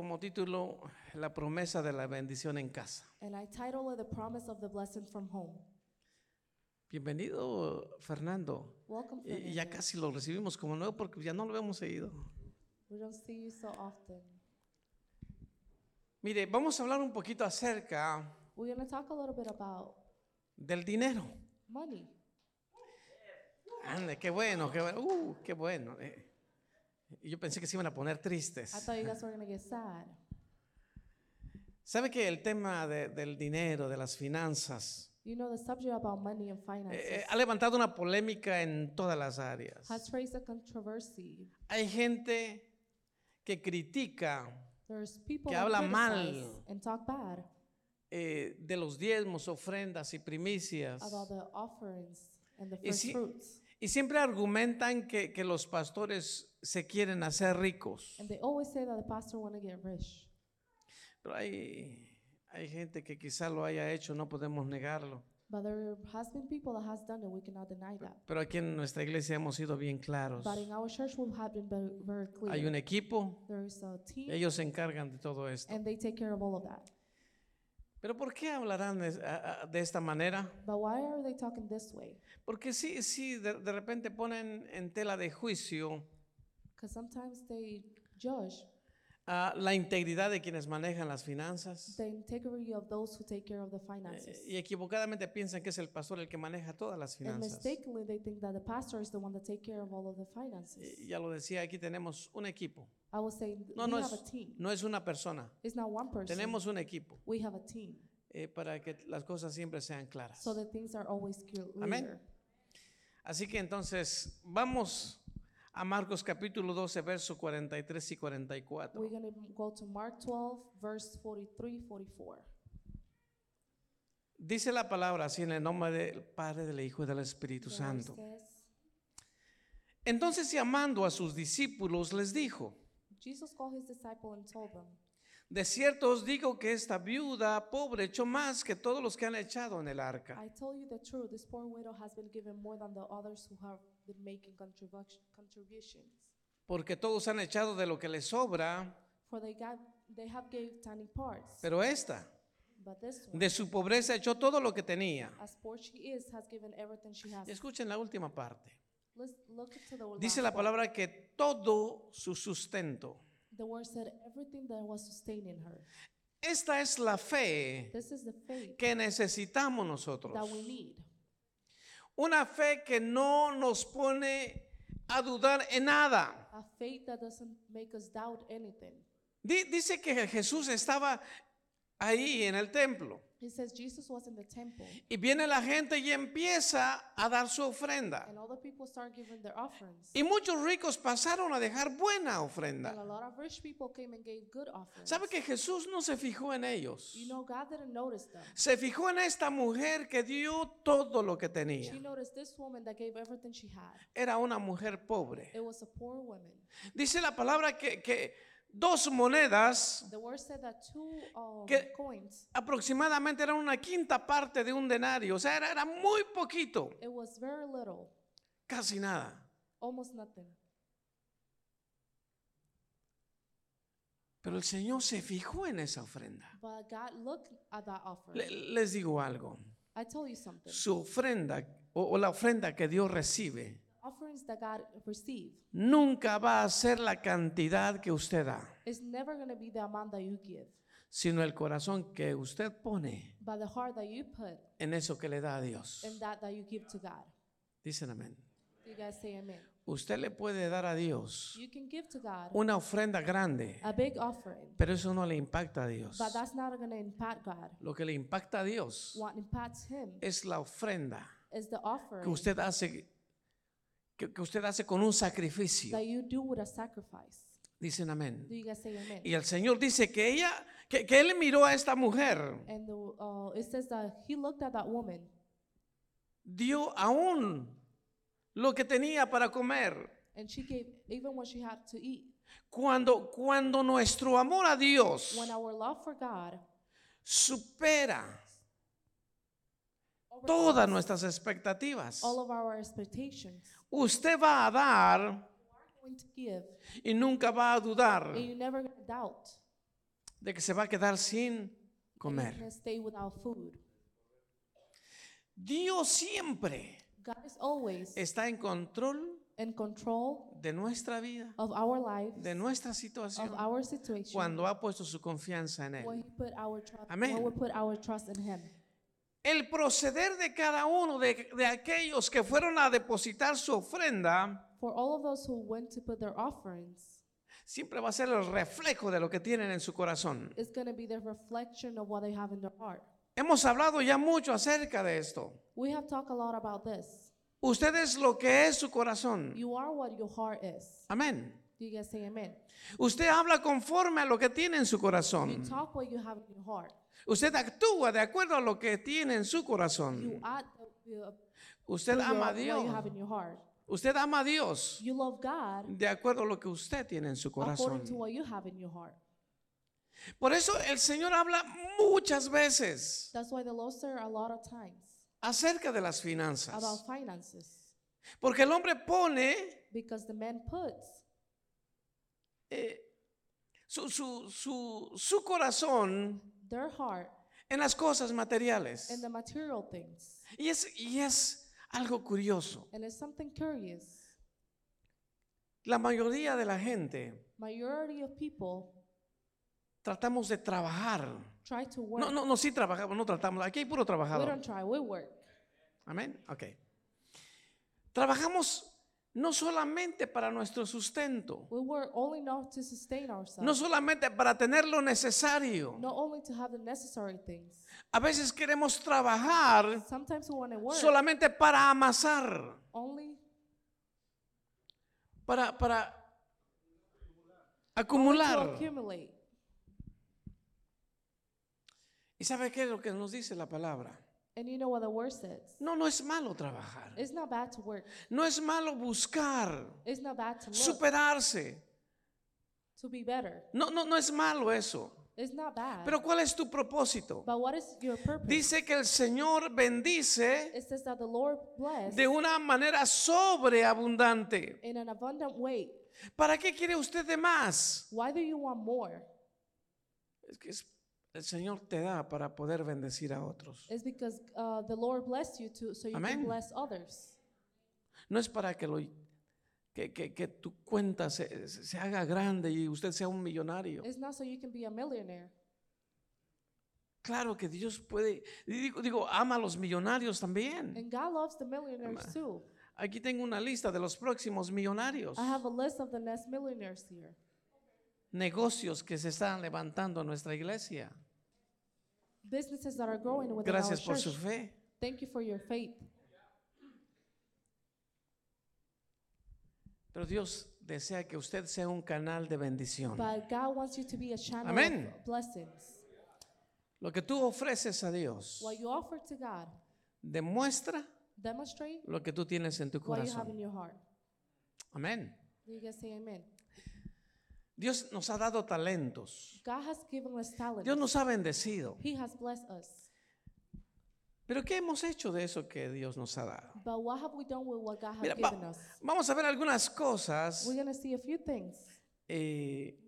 como título La promesa de la bendición en casa. And I title it The Promise of the Blessing from Home. Bienvenido, Fernando. Welcome, Y y ya Fernando. casi lo recibimos como nuevo porque ya no lo hemos seguido. We don't see you so often. Mire, vamos a hablar un poquito acerca We're going to talk a little bit about del dinero. money. Ande, qué bueno, qué bueno. Uh, qué bueno. eh. Y Yo pensé que se iban a poner tristes. I thought you guys were going to get sad. ¿Sabe que el tema de- del dinero, de las finanzas, You know, the subject about money and eh, finances eh, ha levantado una polémica en todas las áreas? has raised a controversy. Hay gente que critica There's people Que that habla criticize mal. and talk bad eh, de los diezmos, ofrendas y primicias. about the offerings and the Y first si- fruits. Y siempre argumentan que, que los pastores se quieren hacer ricos. And they always say that the pastor want to get rich. Pero hay, hay gente que quizá lo haya hecho, no podemos negarlo. But there has been people that has done it. We cannot deny that. Pero aquí en nuestra iglesia hemos sido bien claros. But in our church, we have been very, very clear. Hay un equipo, there is a team, ellos se encargan de todo esto. and they take care of all of that. Pero ¿por qué hablarán de, esta manera? But why are they talking this way? Porque sí, sí, de, de repente ponen en tela de juicio Because sometimes they judge ah, la integridad de quienes manejan las finanzas. the integrity of those who take care of the Eh, finances. Y equivocadamente piensan que es el pastor el que maneja todas las finanzas. Y ya lo decía, aquí tenemos un equipo. I will say No, we no have es, a team. no es una persona. It's not one person. Tenemos un equipo we have a team. eh, para que las cosas siempre sean claras. So that things are always clear. Amén. Así que entonces vamos a Marcos capítulo 12, verso 43 y 44. We're going to go to Mark 12, verse 43, 44. Dice la palabra así en el nombre del Padre, del Hijo y del Espíritu The Santo. says, Entonces llamando a sus discípulos les dijo, Jesus called his disciple and told them, de cierto os digo que esta viuda pobre echó más que todos los que han echado en el arca. I tell you the truth, this poor widow has been given more than the others who have been making contribution- contributions. Porque todos han echado de lo que les sobra, For they, got, they have gave tiny parts. pero esta, But this one, de su pobreza echó todo lo que tenía. as poor she is, has given everything she has. Y escuchen la última parte. Let's look to the Dice la palabra que todo su sustento. The word said everything that was sustaining her. Esta es la fe This is the faith que necesitamos nosotros. Una fe que no nos pone a dudar en nada. A faith that doesn't make us doubt anything. Di- Dice que Jesús estaba ahí en el templo He says Jesus was in the temple y viene la gente y empieza a dar su ofrenda. and all the people start giving their offerings. Y muchos ricos pasaron a dejar buena And ofrenda. a lot of rich people came and gave good offerings. ¿Sabe que Jesús no se fijó en ellos? You know, God didn't notice them. Se fijó en esta mujer que dio todo lo que tenía. She noticed this woman that gave everything she had. Era una mujer pobre. It was a poor woman. Dice la palabra que, que dos monedas The word said that two um, Que- coins, aproximadamente eran una quinta parte de un denario. O sea, era, era muy poquito, it was very little, casi nada. almost nothing. Pero el Señor se fijó en esa ofrenda. Le- les digo algo. I tell you something. Su ofrenda o, o la ofrenda que Dios recibe Offerings that God received nunca va a ser la cantidad que usted da, is never going to be the amount that you give, sino el corazón que usted pone but the heart that you put en eso que le da a Dios. in that that you give to God. Dicen amén. You guys say amen. Usted le puede dar a Dios You can give to God una ofrenda grande, a big offering, pero eso no le impacta a Dios. but that's not going to impact God. Lo que le impacta a Dios What impacts Him es la ofrenda is the offering que usted hace que, que usted hace con un sacrificio. that you do with a sacrifice. Dicen amén. Do you guys say amen? Y el Señor dice que ella, que, que él miró a esta mujer, And the, uh, it says that he looked at that woman dio aún lo que tenía para comer. and she gave even what she had to eat. Cuando, cuando nuestro amor a Dios When our love for God supera todas nuestras expectativas, all of our expectations, usted va a dar going to give, y nunca va a dudar and never gonna doubt de que se va a quedar sin comer. gonna stay without food. Dios siempre God is always está en control in control de nuestra vida, of our lives, de nuestra of situación, our situation, cuando ha puesto su confianza en when Él. he put our trust, Amén. when we put our trust in him. El proceder de cada uno de, de aquellos que fueron a depositar su ofrenda For all of those who went to put their offerings, siempre va a ser el reflejo de lo que tienen en su corazón. it's going to be the reflection of what they have in their heart. Hemos hablado ya mucho acerca de esto. We have talked a lot about this. Usted es lo que es su corazón. You are what your heart is. Amén. Do you guys say amen? Usted habla conforme a lo que tiene en su You corazón. talk what you have in your heart. Usted actúa de acuerdo a lo que tiene en su corazón. Usted ama a Dios. Usted ama a Dios de acuerdo a lo que usted tiene en su corazón. Por eso el Señor habla muchas veces That's why the Lord said a lot of times acerca de las finanzas. Porque el hombre pone eh, su, su- su- su corazón their heart en las cosas materiales. in the material things. Y es, y es algo curioso. And it's something curious. La mayoría de la gente Majority of people tratamos de trabajar. try to work. No, no, no, sí trabajamos, no tratamos. Aquí hay puro we trabajador. don't try, we work. Amén. Ok. Trabajamos no solamente para nuestro sustento, We work only not to sustain ourselves. no solamente para tener lo necesario. not only to have the necessary things. A veces queremos trabajar Sometimes we want to work solamente para amasar, only para, para to acumular. accumulate. ¿Y sabe qué es lo que nos dice la palabra? And you know what the word says? No, no es malo trabajar. It's not bad to work. No es malo buscar, It's not bad to look, superarse. to be better. No, no, no es malo eso. It's not bad. Pero ¿cuál es tu propósito? but what is your purpose? Dice que el Señor bendice it says that the Lord bless de una manera sobreabundante. in an abundant way. ¿Para qué quiere usted de más? Why do you want more? Es que es- el Señor te da para poder bendecir a otros. It's because uh, the Lord blessed you to so you Amén. can bless others. No es para que, lo, que, que- que tu cuenta se, se haga grande y usted sea un millonario. It's not so you can be a millionaire. Claro que Dios puede, digo, digo, ama a los millonarios también. And God loves the millionaires too. Aquí tengo una lista de los próximos millonarios. I have a list of the next millionaires here. Negocios que se están levantando en nuestra iglesia. Businesses that are growing within Gracias our por church. su fe. Thank you for your faith. Pero Dios desea que usted sea un canal de bendición. But God wants you to be a channel Amén. of blessings. Lo que tú ofreces a Dios What you offer to God, demuestra demonstrate lo que tú tienes en tu what you have in corazón. your heart. Amén. Do you guys say amen? Dios nos ha dado talentos. God has given us. Dios nos ha bendecido. He has blessed us. Pero ¿qué hemos hecho de eso que Dios nos ha dado? But what have we done with what God has Mira, va- given us? vamos a ver algunas cosas, We're going to see a few things, eh,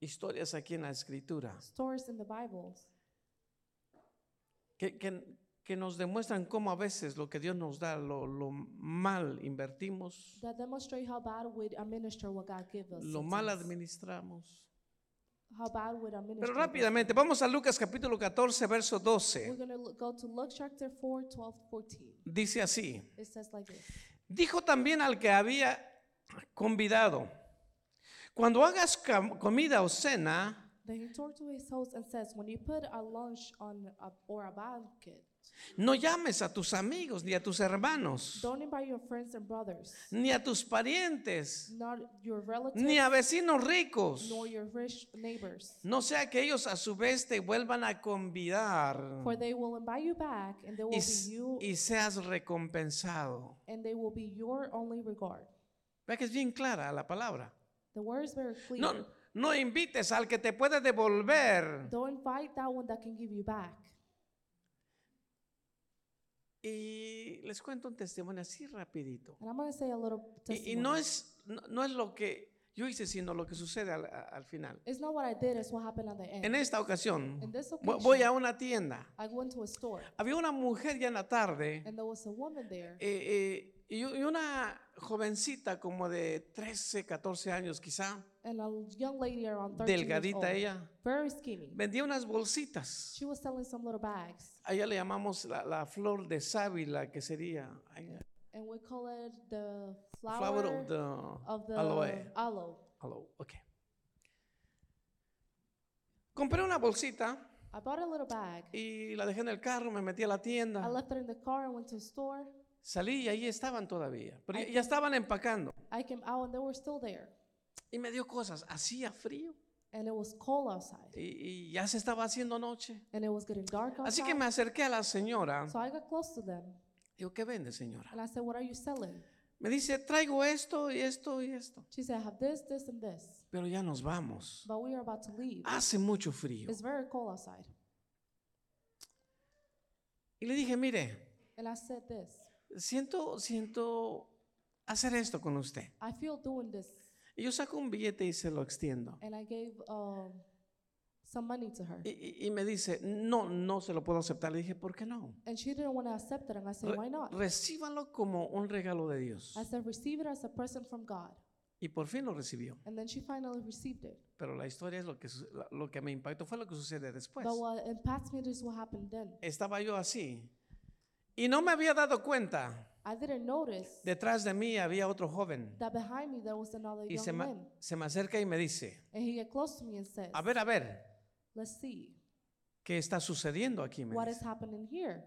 historias aquí en la escritura, stories in the Bible, que, que- que nos demuestran cómo a veces lo que Dios nos da lo, lo mal invertimos, that demonstrate how bad we administer what God gives us. lo mal sometimes. administramos. How bad we administer. Pero what God rápidamente, vamos a Lucas capítulo 14, verso We're 12. going to go to Luke chapter 4, 12, 14. Dice así. It says like this. Dijo también al que había convidado, cuando hagas cam- comida o cena, Then he turned to his host and says, When you put a lunch on a, or a banquet, no llames a tus amigos, ni a tus hermanos, don't invite your friends and brothers, ni a tus parientes, not your relatives, ni a vecinos ricos, nor your rich neighbors. no sea que ellos a su vez te vuelvan a convidar For they will invite you back, and they will y, be you, y seas recompensado. and they will be your only regard. Ve que es bien clara la palabra. The word is very clear. No, no invites al que te puede devolver. Don't invite that one that can give you back. Y les cuento un testimonio así rapidito. And I'm going to say a little Y, y no es, no, no es lo que yo hice, sino lo que sucede al, al final. It's not what I did, it's what happened at the end. En esta ocasión, occasion, voy a una tienda. I went to a store Había una mujer ya en la tarde and there was a woman there eh, eh, y, y una jovencita como de 13, 14 años quizá, and a young lady around 13 years delgadita old, ella, very skinny. vendía unas bolsitas. She was selling some little bags A ella le llamamos la, la flor de sábila, que sería and we call it the flower, flower of the of the aloe. aloe. Aloe, ok. Compré una bolsita I bought a little bag. y la dejé en el carro, me metí a la I tienda, left it in the car and went to the store. Salí y ahí estaban todavía, pero ya- estaban empacando. I came out and they were still there. Y me dio cosas, hacía frío And it was cold outside. y, y ya se estaba haciendo noche. And it was getting dark Así outside. que me acerqué a la señora. So I got close to them Digo, ¿qué vende, señora? and I said, What are you selling? Me dice, traigo esto y esto y esto. She said, I have this, this, and this. Pero ya nos vamos. But we are about to leave. Hace mucho frío. It's very cold outside. Y le dije, mire, And I said this siento, siento hacer esto con usted. I feel doing this. Y yo saco un billete y se lo extiendo. And I gave um, some money to her. Y, me dice, no, no se lo puedo aceptar. Le dije, ¿por qué no? And she didn't want to accept it. And I said, Re- Why not? recíbalo como un regalo de Dios. I said, Receive it as a present from God. Y por fin lo recibió. And then she finally received it. Pero la historia es lo que, lo que me impactó, fue lo que sucede después. But what impacts me is what happened then. Estaba yo así. Y no me había dado cuenta. I didn't notice Detrás de mí había otro joven. that behind me there was another Y se young me, man. se me acerca y me dice, And he get close to me and says, a ver, a ver, Let's see ¿qué está sucediendo aquí? Me what dice. is happening here.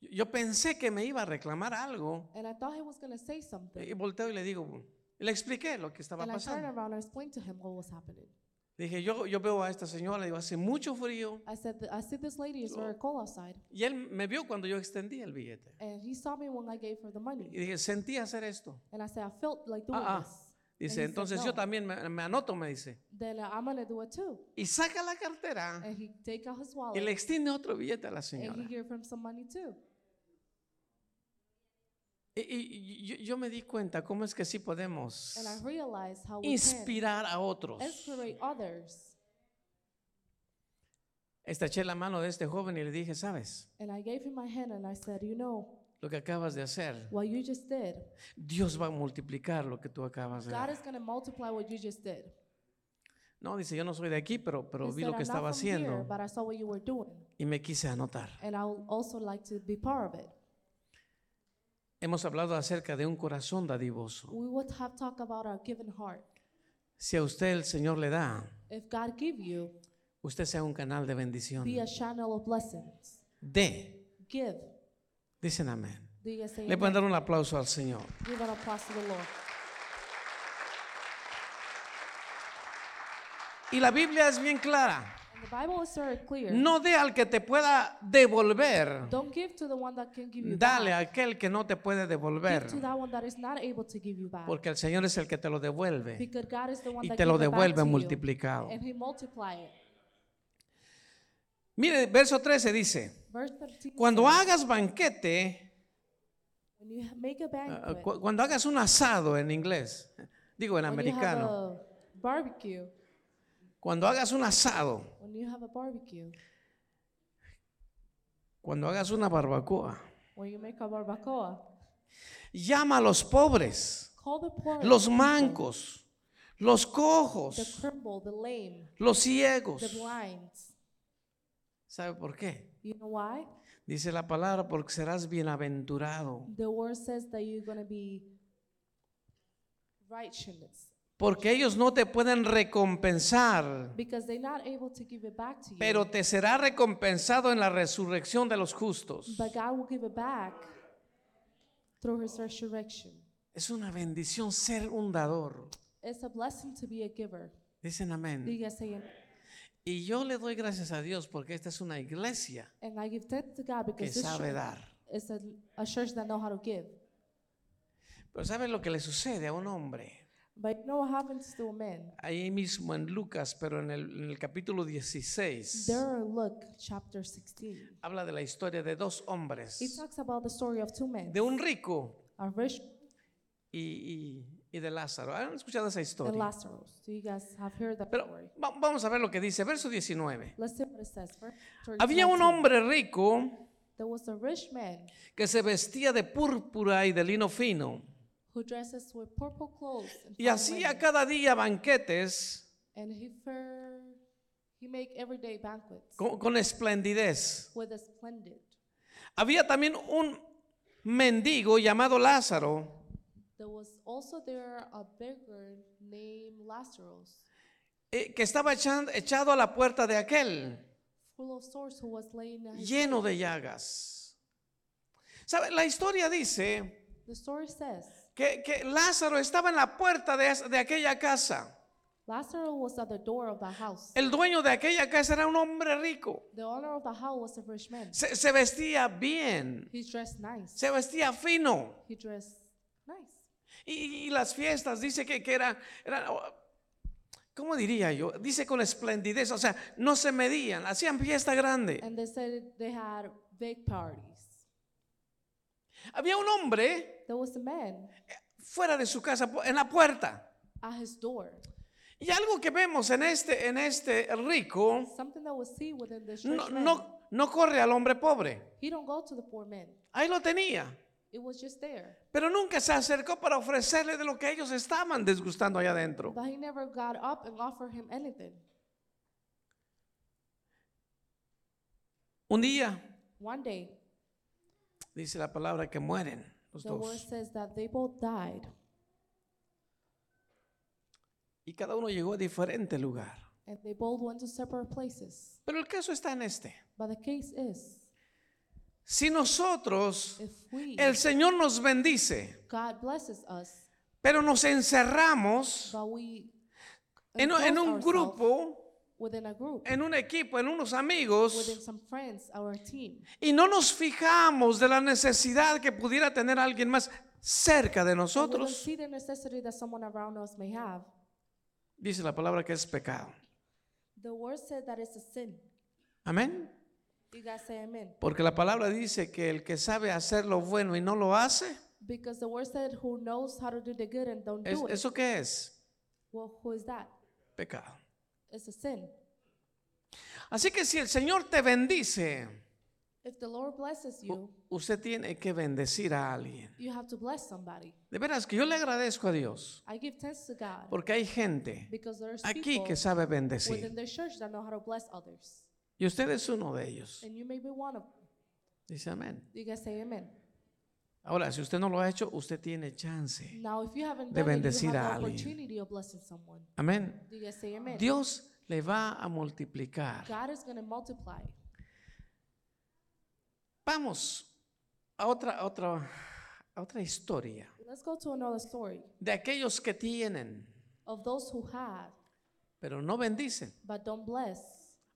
Yo pensé que me iba a reclamar algo. And I thought he was going to say something. Y volteo y le digo, le expliqué lo que estaba And I turned pasando. around and explained to him what was happening. Dije, yo, yo veo a esta señora, digo, hace mucho frío. I said, I see this lady is very cold outside. Y él me vio cuando yo extendí el billete. And he saw me when I gave her the Y money. dije, sentí hacer esto. And I said, I felt like doing Ah, ah. this. Dice, he said, entonces "No." yo también me, me anoto, me dice. Then uh, I'm to do it too. Y saca la cartera And he take out his y wallet le extiende otro billete a la and señora. he gave him some money too. Y, y- yo, yo me di cuenta cómo es que sí podemos inspirar a otros. Estreché la mano de este joven y le dije, ¿sabes? Said, You know, Lo que acabas de hacer, what you just did, Dios va a multiplicar lo que tú acabas de did. No, dice, yo no soy de aquí, pero, pero He vi said, lo que "I'm not estaba here, haciendo doing. y me quise anotar. And I also like to be part of it. Hemos hablado acerca de un corazón dadivoso. We would have talked about our given heart. Si a usted el Señor le da, If God give you, usted sea un canal de bendición. be a channel of blessings. De, Give. dicen amén. Do you guys say Le pueden amen? dar un aplauso al Señor. Give an applause to the Lord. Y la Biblia es bien clara. The Bible is very clear. No dé al que te pueda devolver. Don't give to the one that can give you Dale a aquel que no te puede Give devolver. to that one that is not able to give you back. Porque el Señor es el que te lo devuelve Because God is the one y that te lo give devuelve multiplicado. And he multiply it. Mire, verso 13 dice, Verse 13 cuando says, hagas banquete, when you make a banquet, cu- cuando hagas un asado en inglés, digo en when americano, barbecue, cuando hagas un asado, when you have a barbecue, cuando hagas una barbacoa, when you make a barbacoa, llama a los pobres, call the poor, los mancos, los the cojos, crippled, the lame, los ciegos. the blind. ¿Sabe por qué? You know why? Dice la palabra, porque serás bienaventurado. The word says that you're going to be righteousness Porque ellos no te pueden recompensar, because they're not able to give it back to you. pero te será recompensado en la resurrección de los justos. but God will give it back through his resurrection. Es una bendición ser un dador. It's a blessing to be a giver. Dicen amén. Y yo le doy gracias a Dios porque esta es una iglesia And I give thanks to God que sabe dar. is a, a church that know how to give. Pero ¿sabe lo que le sucede a un hombre? But what happens to a man? Ahí mismo en Lucas, pero en el, en el capítulo 16, There Luke chapter 16. habla de la historia de dos hombres, It talks about the story of two men. de un rico A rich y, y- y de Lázaro. ¿Han escuchado esa historia? Lazarus. Do you guys have heard that Pero story? va- vamos a ver lo que dice, verso 19. Let's see what it says. Verse Había un 19. hombre rico There was a rich man que se vestía de púrpura y de lino fino who dresses with purple clothes and, y fine hacía linen, cada día banquetes and he fer, he make everyday banquets con, con esplendidez. with a splendid. Había también un mendigo llamado Lázaro There was also there a beggar named Lazarus, eh, que estaba echan- echado a la puerta de aquel, full of sores, who was laying at his lleno de llagas. ¿Sabe? La historia dice The story says que, que Lázaro estaba en la puerta de, de aquella casa. Lazarus was at the door of the house. El dueño de aquella casa era un hombre rico. The owner of the house was a rich man. Se, se vestía bien, He dressed nice. se vestía fino. He dressed nice. Y, y las fiestas, dice que, que eran, eran, oh, ¿cómo diría yo? Dice con esplendidez, o sea, no se medían, hacían fiesta grande. And they said they had big parties. Había un hombre There was a man fuera de su casa, en la puerta. at his door. Y algo que vemos en este, en este rico, Something that within this no, man. no, no corre al hombre pobre. He don't go to the poor man. Ahí lo tenía. It was just there. Pero nunca se acercó para ofrecerle de lo que ellos estaban disgustando allá adentro. But he never got up and offered him anything. Un día, One day, dice la palabra, que mueren los the word dos. says that they both died, Y cada uno llegó a diferente lugar. and they both went to separate places. Pero el caso está en este. But the case is, Si nosotros, if we, el Señor nos bendice, God blesses us, pero nos encerramos but we en, un- en un ourselves grupo, within a group, en un equipo, en unos amigos, within some friends, our team, y no nos fijamos de la necesidad que pudiera tener alguien más cerca de and we don't nosotros, see the necessity that someone around us may have. dice la palabra que es pecado. The word said that it's a sin. Amén. You guys say amen. Porque la palabra dice que el que sabe hacer lo bueno y no lo hace, Because the word said, "Who knows how to do the good and don't ¿es- do it." ¿eso qué es? Well, who is that? Pecado. It's a sin. Así que si el Señor te bendice, If the Lord blesses you, usted tiene que bendecir a alguien. you have to bless somebody. De veras que yo le agradezco a Dios I give thanks to God porque hay gente because there's aquí people que sabe within bendecir. their church that know how to bless others, Y usted es uno de ellos. and you may be one of them. Dice amén. You guys say amen. Ahora, si usted no lo ha hecho, usted tiene chance. Now, if you haven't De done it, you bendecir have a the alguien. opportunity of blessing someone. Amén. Do you guys say amen? Dios le va a multiplicar. God is going to multiply. Vamos a otra, a otra, a otra historia Let's go to another story de aquellos que tienen, of those who have pero no bendicen but don't bless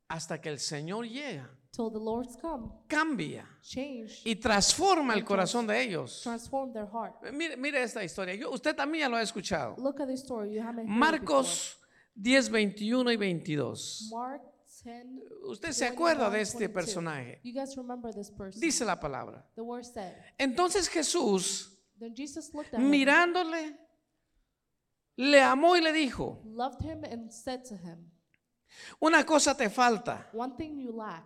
hasta que el Señor llega, till the Lord's come, cambia change, y transforma el corazón de ellos. transform their heart. Mire, mire esta historia. Yo- usted también ya lo ha escuchado. Look at this story. You haven't heard it Marcos 10, 21 y 22. before. Mark 10. Usted se 21, acuerda de este 22. personaje. You guys remember this person? Dice la palabra. The word said. Entonces Jesús, Then Jesus looked at him, mirándole, le amó y le dijo, loved him, and said to him, una cosa te falta. One thing you lack.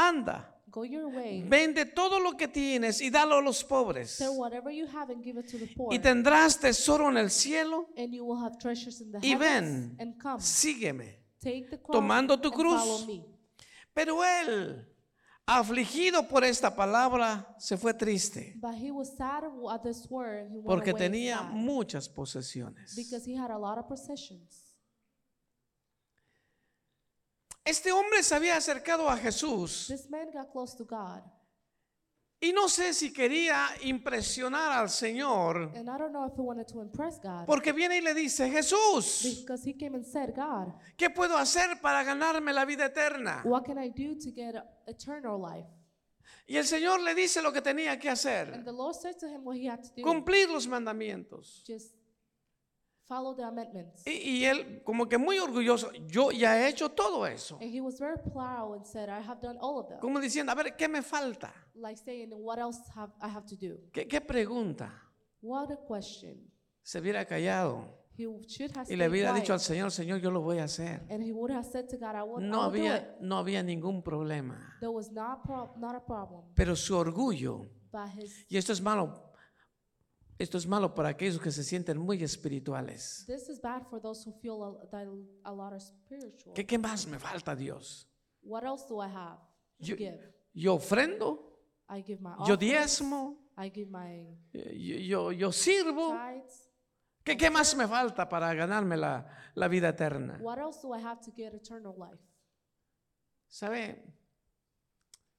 Anda, Go your way. vende todo lo que tienes y dalo a los pobres. Sell whatever you have and give it to the poor. Y tendrás tesoro en el cielo. and you will have treasures in the Y heavens. ven, And come, sígueme. take the cross tomando tu and cruz. me. Pero él, afligido por esta palabra, se fue triste But he was sad at this word. porque tenía muchas posesiones. because he had a lot of possessions. Este hombre se había acercado a Jesús This man got close to God, y no sé si quería impresionar al Señor and I don't know if he wanted to impress God porque viene y le dice, Jesús, because he came and said, God, ¿qué puedo hacer para ganarme la vida eterna? what can I do to get eternal life? Y el Señor le dice lo que tenía que And hacer, the Lord said to him what he had to do. cumplir los mandamientos. Just follow the amendments. Y, y él como que muy orgulloso, yo ya he hecho todo eso. And he was very proud and said, I have done all of them. Como diciendo, a ver, ¿qué me falta? Like saying, what else have I have to do? ¿Qué, qué pregunta? What a question. se hubiera callado he should have y le hubiera dicho al Señor, Señor, yo lo voy a hacer. and he would have said to God, I will, No do it. había, no había ningún problema. There was not, prob- not a problem. Pero su orgullo, But his, y esto es malo, esto es malo para aquellos que se sienten muy espirituales. this is bad for those who feel a, that a lot are spiritual. ¿Qué, qué más me falta, Dios? What else do I have to Yo, give? yo ofrendo, I give my yo offerings, diezmo, I give my yo, yo, yo sirvo. tithes. ¿Qué, qué más me falta para ganarme la, la vida eterna? What else do I have to get eternal life? ¿Sabe?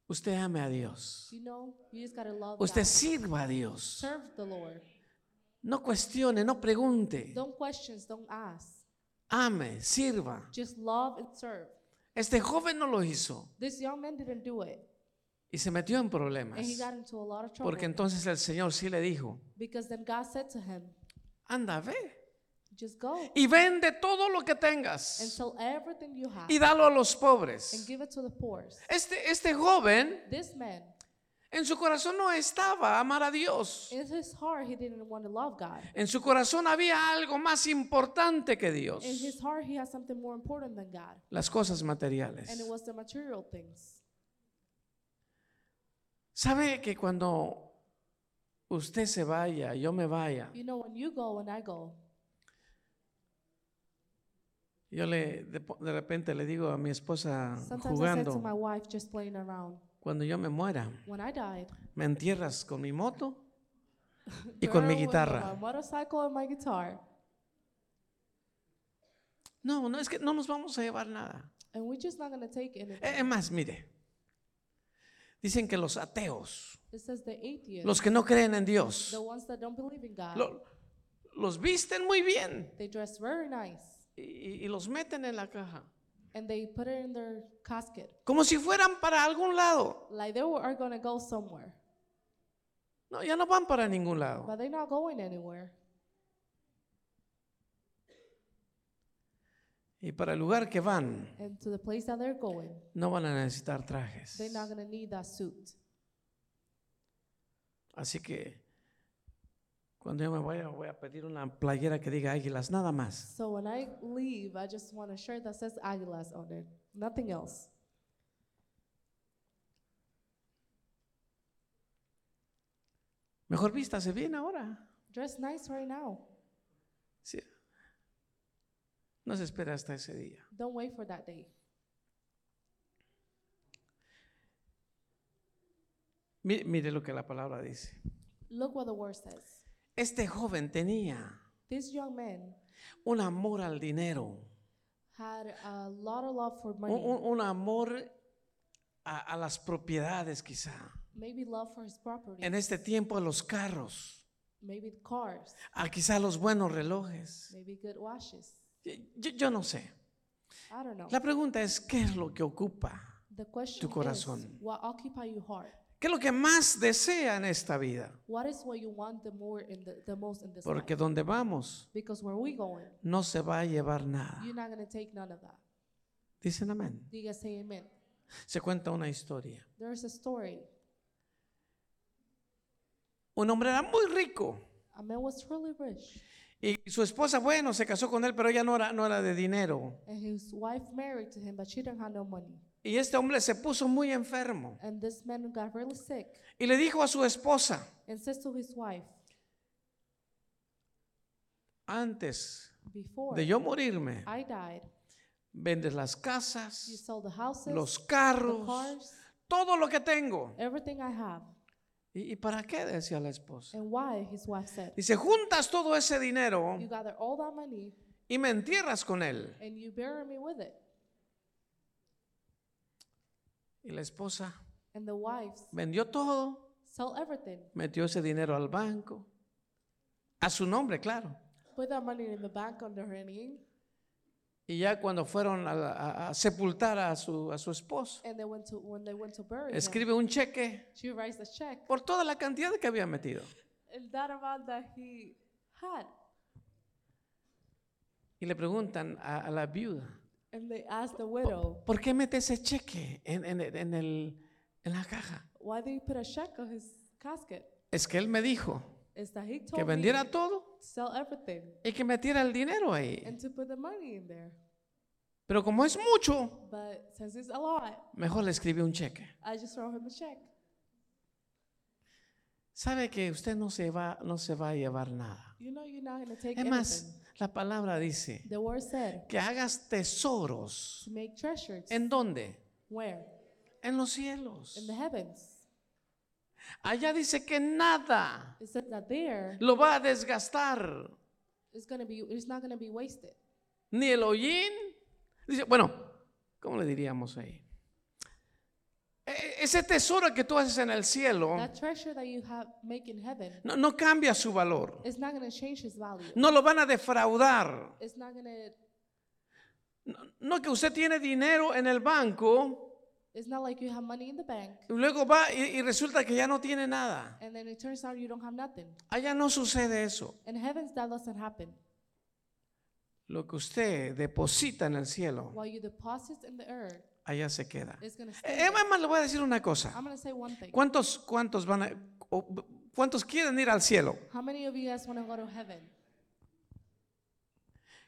Usted ame a Dios. You know, you just gotta love Usted God. sirva a Dios. Serve the Lord. No cuestione, no pregunte. Don't question, don't ask. Ame, sirva. Just love and serve. Este joven no lo hizo This young man didn't do it, y se metió en problemas. and he got into a lot of trouble. Porque entonces el Señor sí le dijo, Because then God said to him, anda, ve just go y vende todo lo que and tengas sell everything you have y dalo a los and pobres. give it to the poor. Este, este joven This man, en su corazón no estaba amar a Dios. in his heart, he didn't want to love God. En su corazón había algo más importante que Dios. In his heart, he has something more important than God, Las cosas materiales. and it was the material things. ¿Sabe que cuando usted se vaya, yo me vaya, You know, when you go and I go, yo le de, de repente le digo a mi esposa sometimes I said to jugando, my wife, just playing around, cuando yo me muera, when I died, me entierras con mi moto y con mi "Girl, with guitarra. my motorcycle and my guitar, No, no es que no nos vamos a llevar nada. and we're just not take anything. Eh, Es más, mire, dicen que los ateos, It says the atheists, los que no creen en Dios, the ones that don't believe in God, lo- los visten muy bien they dress very nice y, y los meten en la caja, and they put it in their casket como si fueran para algún lado. like they were- are going to go somewhere, No, ya no van para ningún lado. but they're not going anywhere. Y para el lugar que van, And to the place that they're going, no van a necesitar trajes. they're not going to need that suit. Así que cuando yo me vaya, voy a pedir una playera que diga águilas, nada más. So when I leave, I just want a shirt that says Aguilas on it, nothing else. Mejor vístase bien ahora. Dress nice right now. Sí. No se espera hasta ese día. Don't wait for that day. Mi- Mire, lo que la palabra dice. Look what the word says. Este joven tenía This young man un amor al dinero, had a lot of love for un, money, un- un amor a, a las propiedades quizá. maybe love for his property, En este tiempo a los carros, maybe cars, a quizá los buenos relojes. maybe good washes. Yo, yo no sé. I don't know. La pregunta es, ¿qué es lo que ocupa? The question tu corazón. is, what occupy your heart? ¿Qué es lo que más desea en esta vida? What is what you want the more in the, the most in this Porque donde vamos Because where we going, no se va a llevar nada. you're not going to take none of that. Dicen amén. Se cuenta una historia. There's a story. Un hombre era muy rico A man was really rich, y su esposa, bueno, se casó con él, pero ella no era, no era de dinero. Y este hombre se puso muy enfermo And this man got really sick y le dijo a su esposa, and says to his wife, antes Before de yo morirme, I died, vendes las you casas, sold the houses, los the carros, cars, todo lo que tengo. everything I have. ¿Y, y para qué? decía la esposa. And why? His wife said, Dice, juntas todo ese dinero You gather all that money y me entierras con él. and you bury me with it. Y la esposa And the wives vendió todo, sell everything. metió ese dinero al banco, a su nombre, claro. Put that money in the bank under her name. Y ya cuando fueron a, a- a sepultar a su, a su esposo, And they went to when they went to bury him, escribe un cheque she writes a check. por toda la cantidad que había metido. And that amount that he had. Y le preguntan a, a la viuda, And they asked the widow, ¿por qué mete ese cheque en, en el- en el, en la caja? Why did you put a check on his casket? Es que él me dijo is that he que me vendiera to todo sell everything y que metiera el dinero ahí. and to put the money in there. Pero como es mucho, But since it's a lot, mejor le escribí un cheque. I just him a check. Sabe que usted no se va, no se va a llevar nada. You know you're not going to take Es más, anything. La palabra dice The word said que hagas tesoros. to make treasures. ¿En dónde? Where? En los cielos. In the heavens. Allá dice que nada It says that there lo va a desgastar. going to be, it's not to be wasted. Ni el hollín. Dice, bueno, ¿cómo le diríamos ahí? E- Ese tesoro que tú haces en el cielo That treasure that you have make in heaven no, no cambia su valor. is not going to change its value. No lo van a defraudar. It's not going to, No, no que usted tiene dinero en el banco it's not like you have money in the bank y luego va y, y resulta que ya no tiene nada. and then it turns out you don't have nothing. Allá no sucede eso. In heavens, that doesn't happen. Lo que usted deposita en el cielo, While you deposit in the earth, allá se queda. Eh. Además, le voy a decir una cosa. ¿Cuántos, cuántos van a, o- cuántos quieren ir al cielo?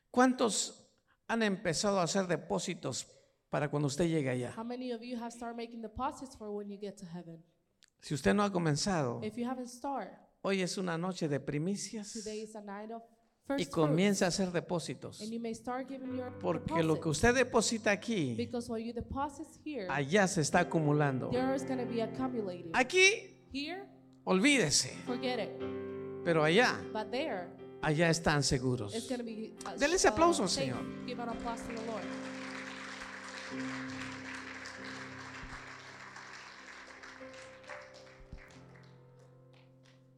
¿Cuántos han empezado a hacer depósitos para cuando usted llegue allá? How many of you have started making deposits for when you get to heaven? Si usted no ha comenzado, If you haven't started, hoy es una noche de primicias y comienza a hacer depósitos. Porque lo que usted deposita aquí, allá se está acumulando. Aquí, Here, olvídese, forget it. pero allá, allá están seguros. to be. Uh, ese aplauso al. Señor. Give an applause to the Lord.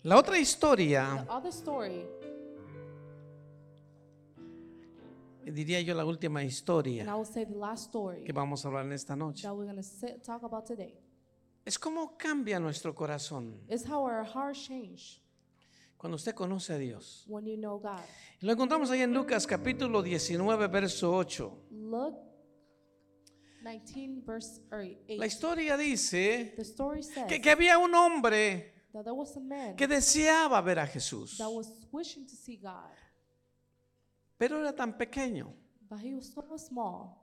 La otra historia, diría yo la última and historia I will say the last story que vamos a hablar en esta noche, that we're going to talk about today, es cómo cambia nuestro corazón is how our hearts change cuando usted conoce a Dios. when you know God. Lo encontramos ahí en Lucas capítulo 19, verso 8. Look, 19 verse or 8. La historia dice The story says que, que había un hombre that there was a man que deseaba ver a Jesús, that was wishing to see God, pero era tan pequeño but he was so small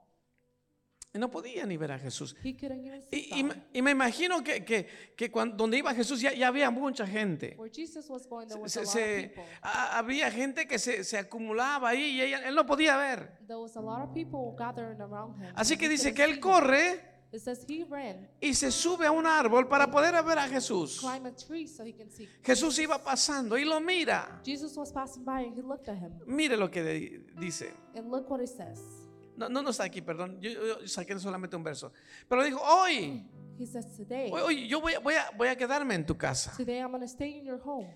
y no podía ni ver a Jesús. he couldn't even see Y, y me- God. y me imagino que, que, que cuando, donde iba Jesús ya, ya había mucha gente. Where Jesus was going, there was Se- a lot se- of people. a- había gente que se, se acumulaba ahí y ella- él no podía ver. There was a lot of people gathering around him. Así and que he dice couldn't que él see corre It says he ran, y se sube a un árbol para poder ver a Jesús. climb a tree so he can see. Jesús iba pasando y lo mira. Jesus was passing by and he looked at him. Mire lo que de- dice. And look what it says. No, no, no está aquí, perdón. Yo, yo- yo saqué solamente un verso. Pero dijo, hoy, He says, Today, hoy, hoy yo voy, a- voy, a, voy a quedarme en tu casa. today I'm going to stay in your home.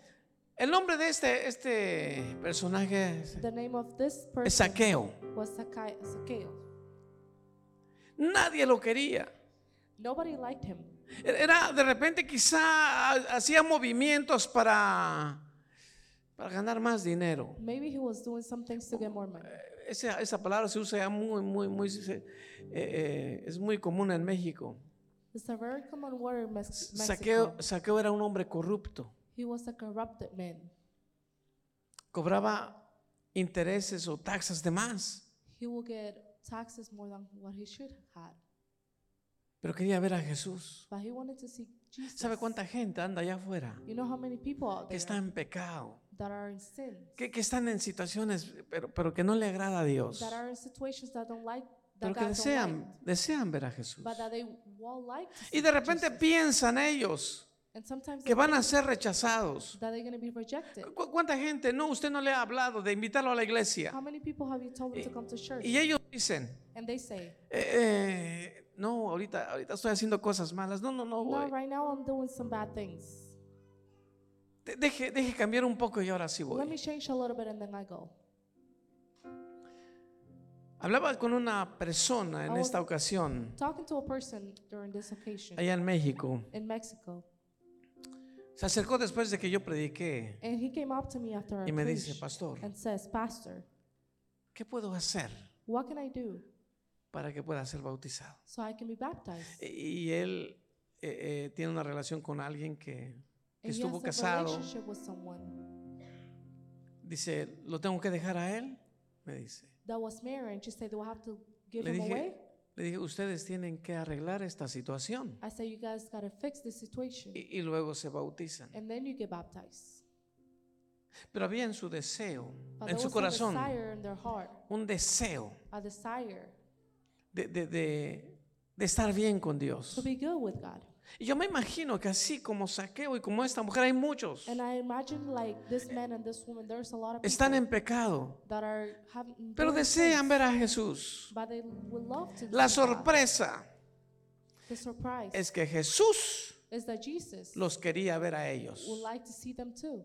El nombre de este, este personaje es- The name of this es person Saqueo. was Zacchae- Zacchaeus. Nadie lo quería. Nobody liked him. Era de repente quizá hacía movimientos para, para ganar más dinero. Maybe he was doing some things to get more money. Esa, esa palabra se usa ya muy, muy, muy, eh, eh, es muy común en México. It's a very common word in Mex- Mexico. Saqueo, Saqueo era un hombre corrupto. He was a corrupted man. Cobraba intereses o taxas de más, He will get taxes more than what he should have had. pero quería ver a Jesús. But he wanted to see Jesus. ¿Sabe cuánta gente anda allá afuera You know how many people out que there está en pecado? that are in sin, Que, que están en situaciones, pero, pero que no le agrada a Dios. that are in situations that don't like, that Pero que God don't desean, like, desean ver a Jesús. but that they will like to see Y de repente Jesus. piensan ellos que van a ser rechazados. ¿Cu- ¿Cuánta gente? No, usted no le ha hablado de invitarlo a la iglesia. Church? Y ellos dicen, And they say, eh, eh, no, ahorita, ahorita estoy haciendo cosas malas. No, no, no, no, voy. right now I'm doing some bad things. De- Deje, deje cambiar un poco y ahora sí Let voy. me change a little bit and then I go. Hablaba con una persona en esta ocasión, Talking to a person during this occasion allá en México. Se acercó después de que yo prediqué and he came up to me after I y me dice, preached pastor, and says, Pastor, ¿qué puedo hacer what can I do para que pueda ser bautizado? so I can be baptized? Y y él eh, eh, tiene una relación con alguien que, que and he estuvo has a casado, relationship with someone dice, ¿lo tengo que dejar a él? Me dice. that was married, and she said, "Do I have to give Le him dije, away?" Le dije, ustedes tienen que arreglar esta situación. I said, "You guys gotta fix this situation, Y, y luego se bautizan. and then you get baptized." Pero había en su deseo, But en there su was corazón, desire in their heart, un deseo a desire de, de- de- de estar bien con to Dios. be good with God. Y yo me imagino que así como Saqueo y como esta mujer hay muchos. And I imagine like this man and this woman, there's a lot of Están en pecado, that are having pero desean ver a Jesús. but they would love to La sorpresa The surprise es que Jesús is that Jesus los quería ver a ellos. would like to see them too.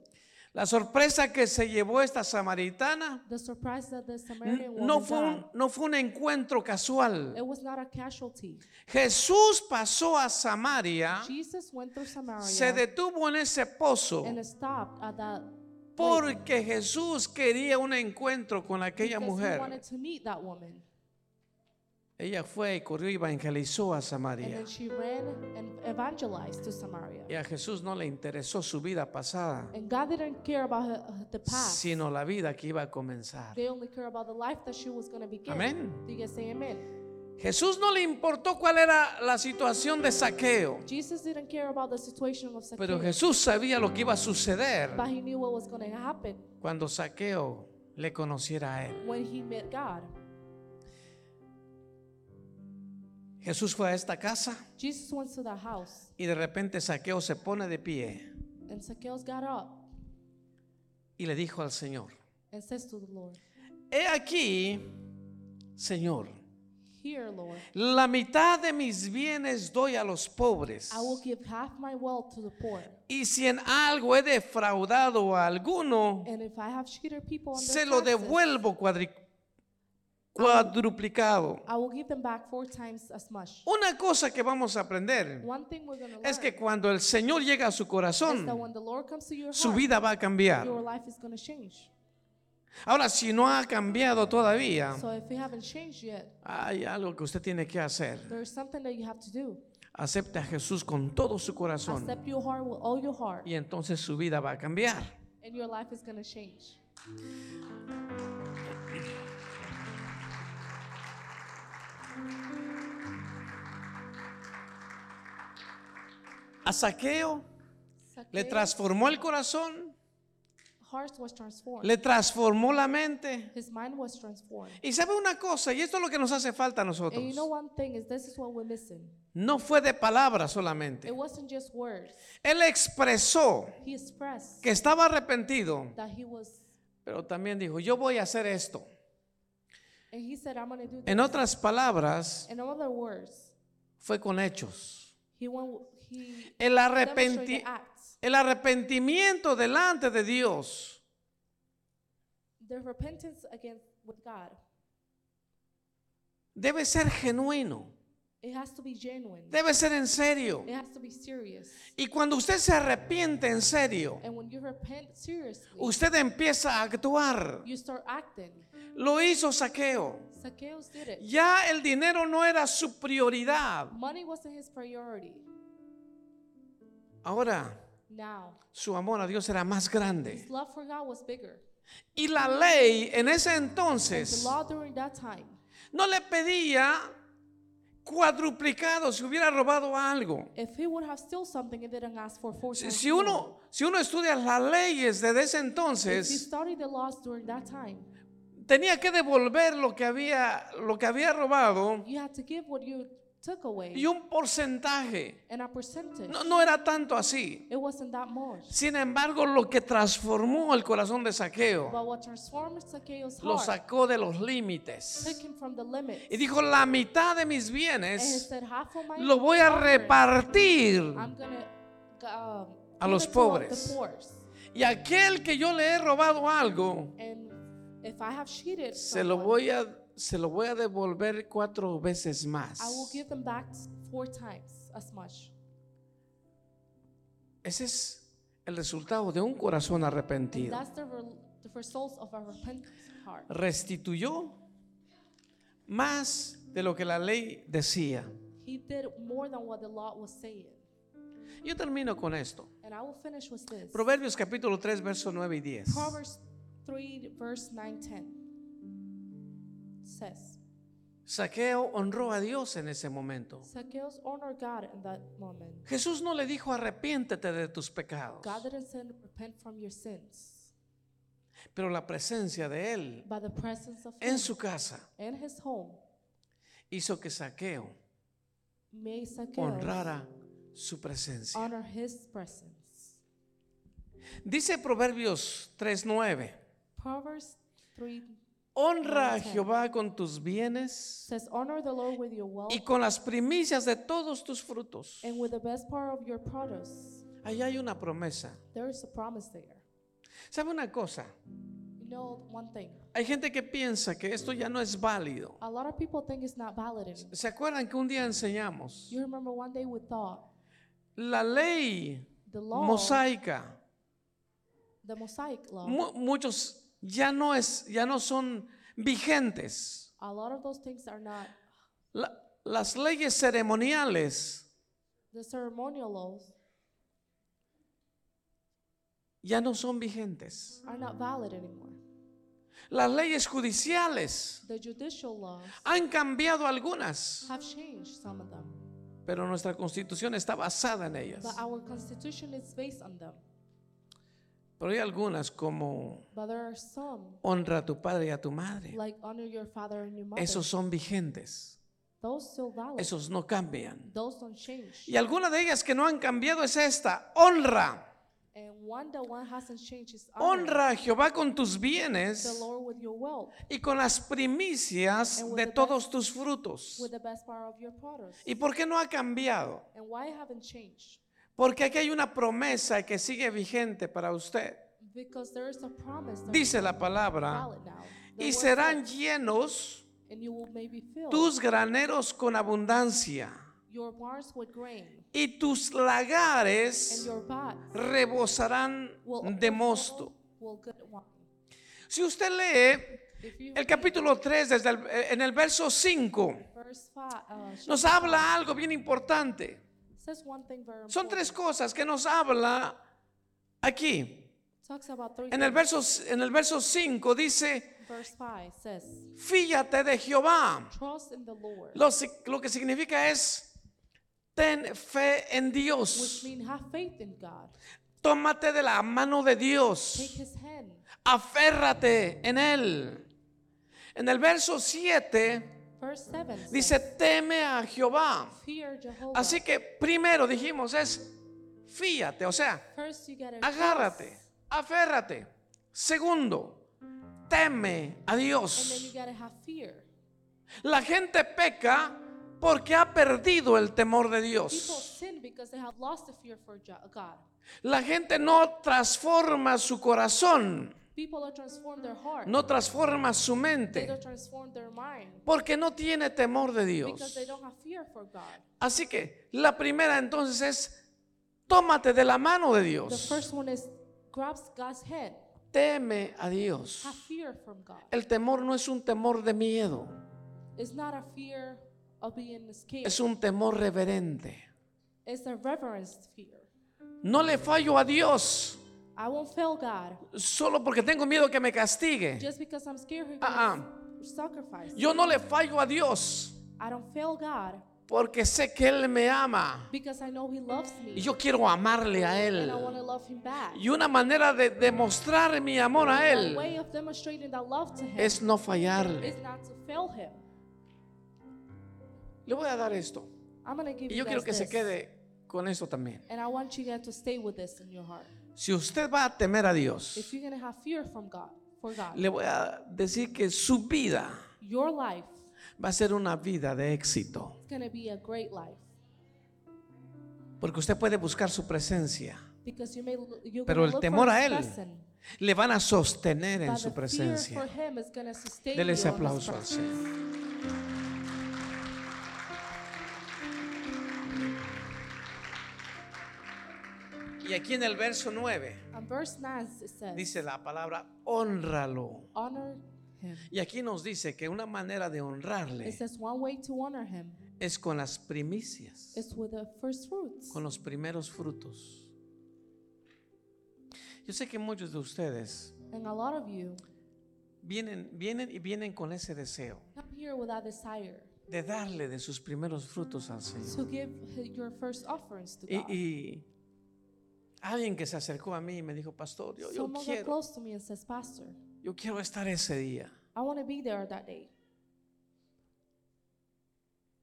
La sorpresa que se llevó esta samaritana The surprise that the Samaritan woman no fue un, no fue un encuentro casual. it was not a casualty. Jesús pasó a Samaria, se detuvo en ese pozo and stopped at that porque Jesús quería un encuentro con aquella mujer. Ella fue y corrió y evangelizó a And Samaria. then she ran and evangelized to Samaria. Y a Jesús no le interesó su vida pasada, And God didn't care about her, her- the past. sino la vida que iba a comenzar. They only care about the life that she was going to begin. Amén. Do you guys say amen? Jesús no le importó cuál era la situación de saqueo, Jesus didn't care about the situation of pero Zacchaeus, Jesús sabía lo que iba a suceder but he knew what was going to happen cuando saqueo le conociera a él. when he met God. Jesús fue a esta casa Jesus went to the house, y de repente saqueo se pone de pie and Zacchaeus got up y le dijo al Señor, and says to the Lord, he aquí, Señor, Here, Lord, la mitad de mis bienes doy a los pobres. I will give half my wealth to the poor. Y si en algo he defraudado a alguno, And if I have cheated people on se lo taxes, devuelvo cuadri- cuadruplicado. I will give them back four times as much. Una cosa que vamos a aprender One thing we're going to learn es que cuando el Señor llega a su is corazón, that when the Lord comes to your su vida va a cambiar. your life is going to change. Ahora, si no ha cambiado todavía, So if you haven't changed yet, hay algo que usted tiene que hacer. there's something that you have to do. Acepte a Jesús con todo su corazón Accept your heart with all your heart, y entonces su vida va a cambiar. and your life is going to change. A Saqueo le transformó el corazón, le transformó la mente. His mind was transformed. Y sabe una cosa, y esto es lo que nos hace falta a nosotros. you know one thing is this is what we're missing. No fue de palabras solamente. It wasn't just words. Él expresó que estaba arrepentido, that he was, pero también dijo, yo voy a hacer esto. and he said, I'm going to do En otras palabras, In other words, fue con hechos. El, arrepenti- el arrepentimiento delante de Dios The repentance against with God, debe ser genuino, it has to be genuine. debe ser en serio. It has to be serious. Y cuando usted se arrepiente en serio, And when you repent seriously, usted empieza a actuar. you start acting. Lo hizo Saqueo. Zacchaeus did it. Ya el dinero no era su prioridad. Money wasn't his priority. Ahora Now, su amor a Dios era más grande. his love for God was bigger. Y la ley en ese The entonces law during that time no le pedía cuadruplicado si hubiera robado algo. If he would have still something, it didn't ask for four Si, times si more. uno, si uno estudia las leyes desde ese if you entonces, study the laws during that time, tenía que devolver lo que había, lo que había robado you had to give what you took away y un porcentaje. and a percentage. No, no era tanto así. It wasn't that much. Sin embargo, lo que transformó el corazón de Saqueo But what transformed Zacchaeus' lo sacó de los límites. took him from the limits. Y dijo, la mitad de mis and he bienes said, half of my lo voy a repartir. I'm gonna um, a give los it to pobres. The poor. Y aquel que yo le he robado algo, And if I have cheated se lo someone, voy a, se lo voy a devolver cuatro veces I will más. give them back four times as much. Ese es el resultado de un corazón arrepentido. that's the, re- the results of a repentant heart. Restituyó más de lo que la ley decía. He did more than what the law was saying. Yo termino con esto. And I will finish with this. Proverbios capítulo 3, versos 9 y 10. Proverbs 3, verse 9, 10 says, Saqueo honró a Dios en ese momento. Zacchaeus honored God in that moment. Jesús no le dijo arrepiéntete de tus pecados, God didn't say repent from your sins, pero la presencia de Él but the presence of en Him su casa in His home hizo que Saqueo made Zacchaeus honrara su presencia. honor His presence. Dice Proverbios 3:9, Proverbs 3 honra a. Jehová con tus bienes says, Honor the Lord with your wealth y con las primicias de todos tus frutos. and with the best part of your produce. Ahí hay una promesa. There is a promise there. ¿Sabe una cosa? You know one thing. Hay gente que piensa que esto ya no es válido. A lot of people think it's not valid anymore. ¿Se acuerdan que un día enseñamos You remember one day we thought la ley the law, mosaica? the Mosaic law, mu- muchos ya no es ya no son vigentes. a lot of those things are not La- las leyes ceremoniales the ceremonial laws ya no son vigentes. are not valid anymore. Las leyes judiciales The judicial laws han cambiado algunas, have changed some of them, pero nuestra constitución está basada en ellas. but our constitution is based on them. Pero hay algunas como some honra a tu padre y a tu madre. like honor your father and your mother. Esos son vigentes. Those still valid. Esos no cambian. Those don't change. Y alguna de ellas que no han cambiado es esta, honra. And one that one hasn't changed is honor Honra a Jehová con tus bienes Lord with your wealth, y con las primicias And with de the todos tus frutos. with the best your produce. ¿Y por qué no ha cambiado? Porque aquí hay una promesa que sigue vigente para usted. Because there is a promise that Dice la palabra, y serán llenos tus graneros con abundancia y tus and lagares rebosarán de mosto. Si usted lee el capítulo 3 desde el- en el verso 5, verse five, uh, nos habla algo bien importante. Son tres cosas que nos habla aquí. En el verso, en el verso 5 dice, Verse 5 says, fíjate de Jehová. Trust in the Lord, Lo, lo que significa es, ten fe en Dios. means have faith in God. Tómate de la mano de Dios. Aférrate en Él. En el verso 7 Verse 7 says, dice, teme a Jehová. Así que primero dijimos es, fíjate, o sea, agárrate, aférrate. Segundo, teme a Dios. La gente peca porque ha perdido el temor de Dios. La gente no transforma su corazón, People are transformed their heart. no transforma su mente, don't transform their mind porque no tiene temor de because they Dios. don't have fear for God. Así que la primera entonces es, tómate de la mano de The Dios. first one is grabs God's hand. Teme a Dios. Have fear from God. El temor no es un temor de miedo, It's not a fear of being scared. es un temor reverente. It's a reverence fear. No le fallo a Dios I won't fail God solo porque tengo miedo que me castigue. just because I'm scared He's Ah, gonna sacrifice. Yo no le fallo a Dios I don't fail God porque sé que Él me ama because I know He loves y me yo quiero amarle a and Él. I want to love Him back. Y una manera de demostrar mi amor a Él way of demonstrating that love to Him es no fallarle. is not to fail Him. Le voy a dar esto I'm give y you yo quiero que se this. quede con esto también. And I want you guys to stay with this in your heart. Si usted va a temer a Dios, If you're gonna have fear from God, for God, le voy a decir que su vida your life va a ser una vida de éxito. is gonna be a great life Porque usted puede buscar su presencia, because you may you're pero el temor a Él le van a sostener en su presencia. Dele you ese aplauso al. Señor. Y aquí en el verso 9 And verse 9 it says, dice la palabra honralo. honor Him. Y aquí nos dice que una manera de honrarle es con las primicias, is with the first fruits. con los primeros frutos. Yo sé que muchos de ustedes And a lot of you vienen, vienen y vienen con ese deseo de darle de sus primeros frutos al Señor. to give h- your first offerings to Y, y alguien que se acercó a mí y me dijo, pastor, yo, yo Someone got quiero, close to me and says, Pastor, yo quiero estar ese día. I want to be there that day.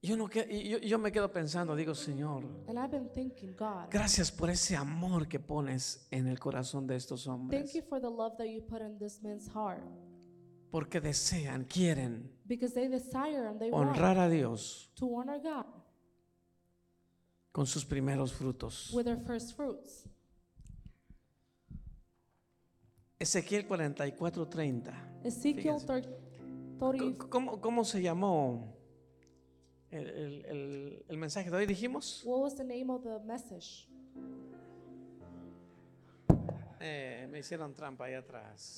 Yo, no, que- y yo, yo me quedo pensando, digo, Señor, And I've been thinking, God, gracias por ese amor que pones en el corazón de estos thank hombres. you for the love that you put in this man's heart. Porque desean, quieren Because they desire and they want honrar a Dios to honor God con sus primeros frutos. with their first fruits. Ezequiel 44:30. Ezekiel Fíjense. 30, C- ¿Cómo, cómo se llamó el, el- el- el mensaje de hoy? Dijimos. what was the name of the message? Eh, me hicieron trampa ahí atrás.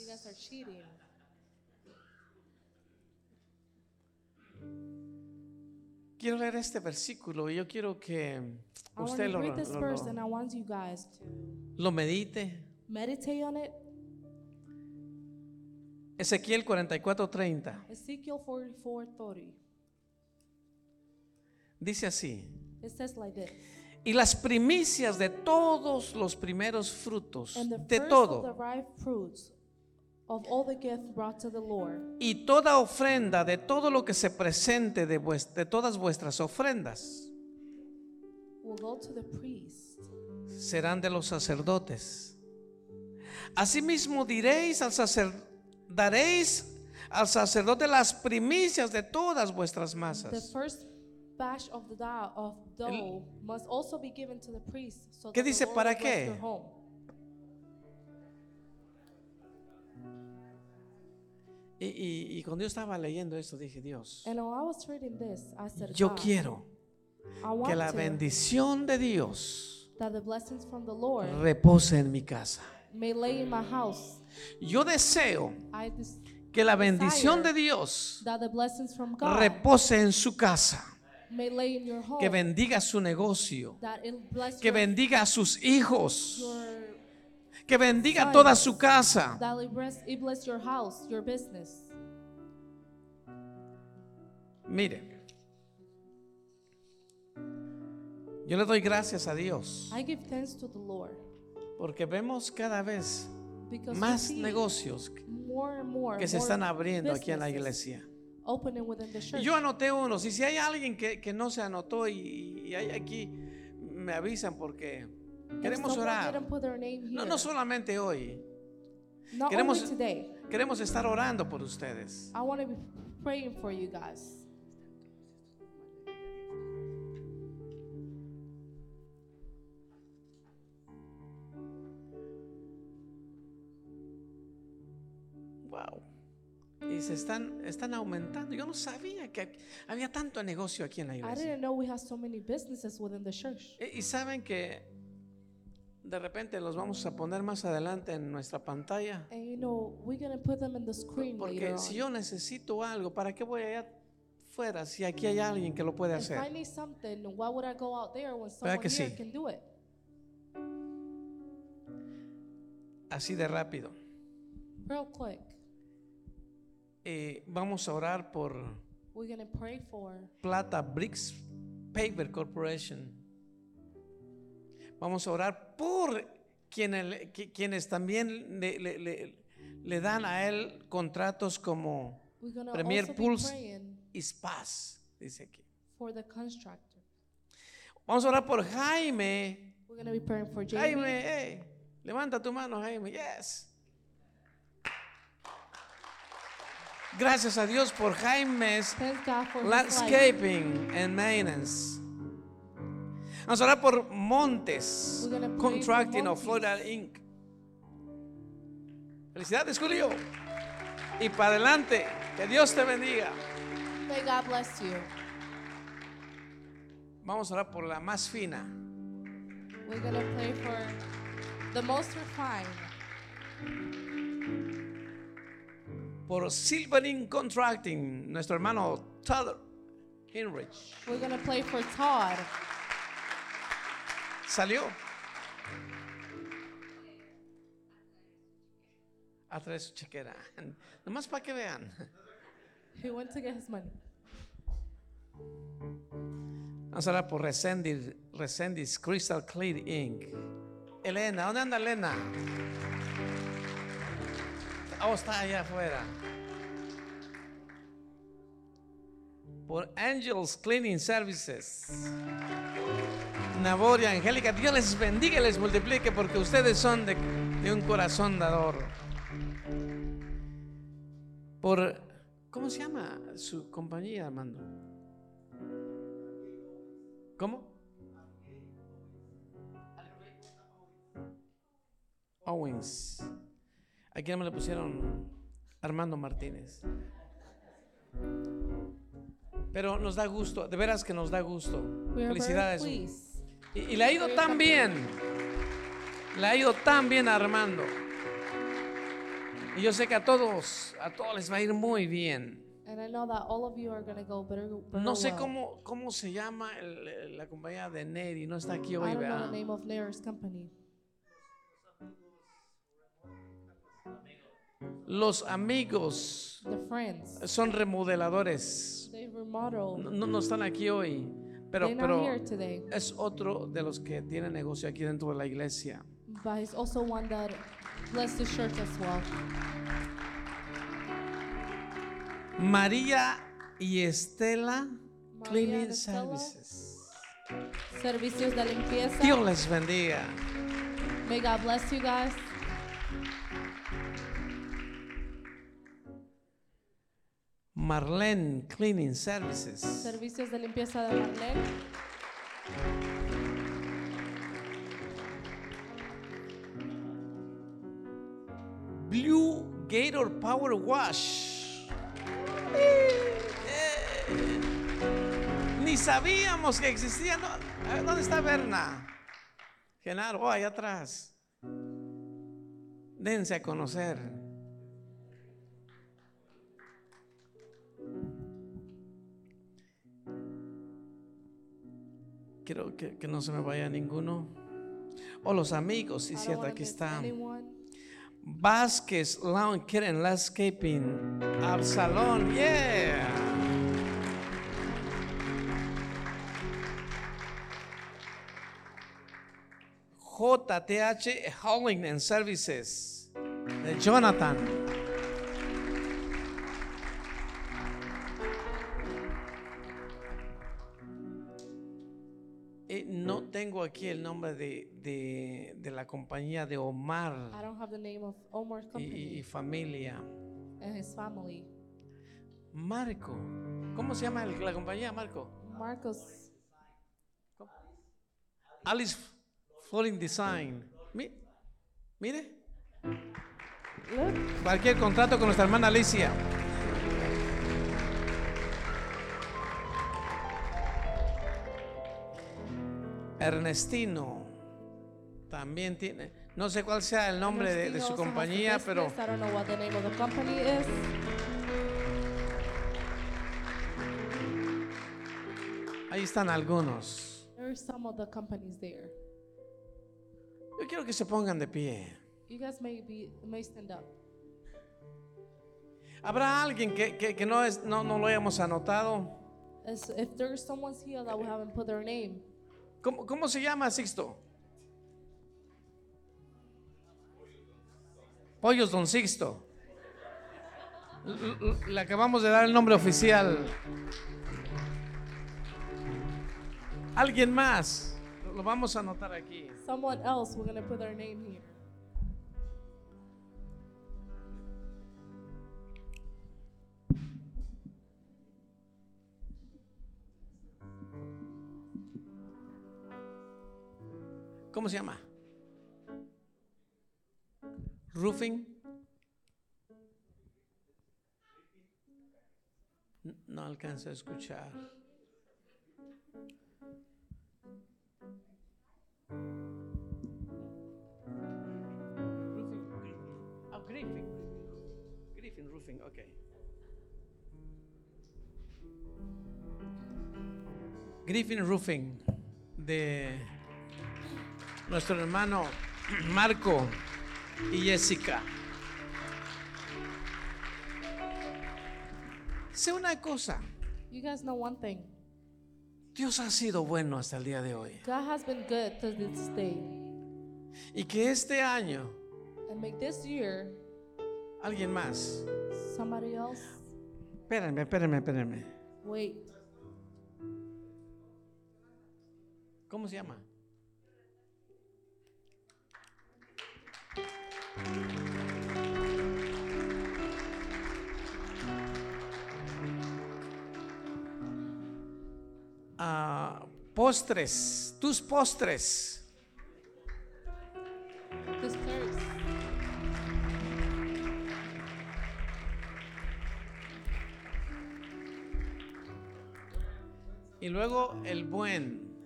Quiero leer este versículo y yo quiero que usted lo, lo- lo- lo medite. meditate on it. Ezequiel 44:30 Ezekiel 44 30. dice así. It says like this. Y las primicias de todos los primeros frutos, de todo, of all the brought to the Lord, y toda ofrenda de todo lo que se presente de, vues- de todas vuestras ofrendas, will go to the priest. serán de los sacerdotes. Asimismo diréis al sacer, daréis al sacerdote las primicias de todas vuestras The masas. first batch of the dough, of dough must also be given to the priest. So ¿Qué dice, para qué? Y, y- y cuando yo estaba leyendo esto dije, Dios, this, said, yo quiero que la bendición de Dios that the blessings from the Lord repose en mi casa. may lay in my house. Yo deseo que la bendición de Dios repose en su casa, que bendiga su negocio, que bendiga a sus hijos, que bendiga toda su casa. Mire, yo le doy gracias a Dios porque vemos cada vez más negocios que se están abriendo aquí en la iglesia. Y yo anoté unos, y si hay alguien que, que no se anotó y, y hay aquí, me avisan porque queremos orar. No, no solamente hoy, queremos- queremos estar orando por ustedes. Se están, están aumentando. Yo no sabía que había tanto negocio aquí en la I iglesia. didn't know we have so many businesses within the church. Y, y saben que de repente los vamos a poner más adelante en nuestra pantalla. And you know, we're going to put them in the screen Porque si on. yo necesito algo, ¿para qué voy allá afuera si aquí hay alguien que lo puede If I hacer? need something, why would I go out there when someone que here sí? can do it? Así de rápido. Real quick. Eh, vamos a orar por We're to pray for Plata Bricks Paper Corporation. Vamos a orar por quienes, qui- quienes también le, le- le- le dan a él contratos como Premier Pulse praying ISPAS, dice aquí. for the constructor. Vamos a orar por Jaime. We're be praying for. Jaime, hey, levanta tu mano, Jaime. Yes. Gracias a Dios por Jaime's. Landscaping and Maintenance. Vamos a orar por Montes gonna Contracting of Florida Inc. Felicidades, Julio. Y para adelante, que Dios te bendiga. May God bless you. Vamos a orar por la más fina. We're going to pray for the most refined. Por Silvering Contracting, nuestro hermano Todd Hinrich. We're going to play for Todd. Salió. A traer su chequera. Nomás para que vean. He went to get his money. Vamos a hablar por Resendis, Resendis Crystal Clear Ink. Elena, ¿dónde anda Elena? Oh, está allá afuera. Por Angels Cleaning Services. Nabor y Angélica, Dios les bendiga y les multiplique porque ustedes son de, de un corazón dador. Por, ¿cómo se llama su compañía, Armando? ¿Cómo? Owens. Aquí no me le pusieron Armando Martínez. Pero nos da gusto, de veras que nos da gusto. Felicidades. Y, y le ha ido tan bien. Le ha ido tan bien a Armando. Y yo sé que a todos, a todos les va a ir muy bien. And I know that all of you are going to go better, better No sé cómo, cómo se llama el- la compañía de Neri, no está aquí hoy, ¿verdad? Los amigos The friends. son remodeladores. They remodeled. No, no están aquí hoy, pero, They're not pero here today. es otro de los que tiene negocio aquí dentro de la iglesia. But he's also one that blessed the church as well. María y Estela María Cleaning Estela. Services. Servicios de limpieza. Dios les bendiga. May God bless you guys. Marlene Cleaning Services. Servicios de limpieza de Marlene. Blue Gator Power Wash. Eh, Ni sabíamos que existía. No, a ver, ¿Dónde está Berna? Genaro, oh, allá atrás. Dense a conocer. Quiero que, que no se me vaya ninguno. O los amigos, sí, cierto, aquí anyone. Vázquez Lawn Care and Landscaping Absalón, yeah. JTH Hauling and Services de Jonathan. Tengo aquí el nombre de, de- de la compañía de Omar I don't have the name of Omar's y, company y familia. and his family. Marco. ¿Cómo se llama el- la compañía, Marco? Marcos, Alice Flooring Design. Mi- mire, look, cualquier contrato con nuestra hermana Alicia. Ernestino también tiene, no sé cuál sea el nombre de, su compañía, pero business. I don't know what the name of the company is. ahí están algunos. There are some of the companies there. Yo quiero que se pongan de pie. You guys may be may stand up. ¿Habrá alguien que, que- que no, es, no, no lo hayamos anotado? As if there's someone's here that we haven't put their name. ¿Cómo, cómo se llama Sixto? Pollos Don Sixto. Le acabamos de dar el nombre oficial. ¿Alguien más? Lo- vamos a anotar aquí. Someone else, we're gonna put their name here. ¿Cómo se llama? Roofing. No alcanza a escuchar. Roofing. Oh, Griffin. Griffin Roofing, ok. Griffin Roofing de nuestro hermano Marco y Jessica. Sé una cosa, You guys know one thing. Dios ha sido bueno hasta el día de hoy. God has been good to this day. Y que este año, And make this year alguien más, somebody else espérenme, espérenme, espérenme. wait. ¿Cómo se llama? Postres, tus postres. Y luego el buen.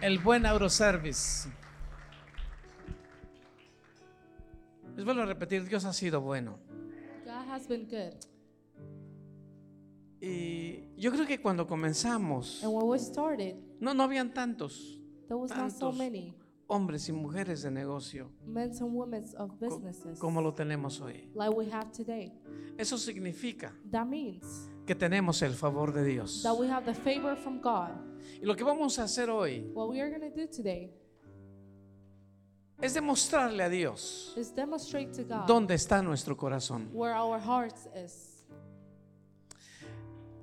El buen Autoservice. Les vuelvo a repetir, Dios ha sido bueno. God has been good. Yo creo que cuando comenzamos, And when we started, no, no habían tantos there was not so Tantos. many hombres y mujeres de negocio men and women of co- businesses como lo tenemos hoy. like we have today. Eso significa That means que tenemos el favor de Dios. that we have the favor from God. Y lo que vamos a hacer hoy What we are going to do today es demostrarle a Dios is demonstrate to God dónde está nuestro corazón. where our hearts is.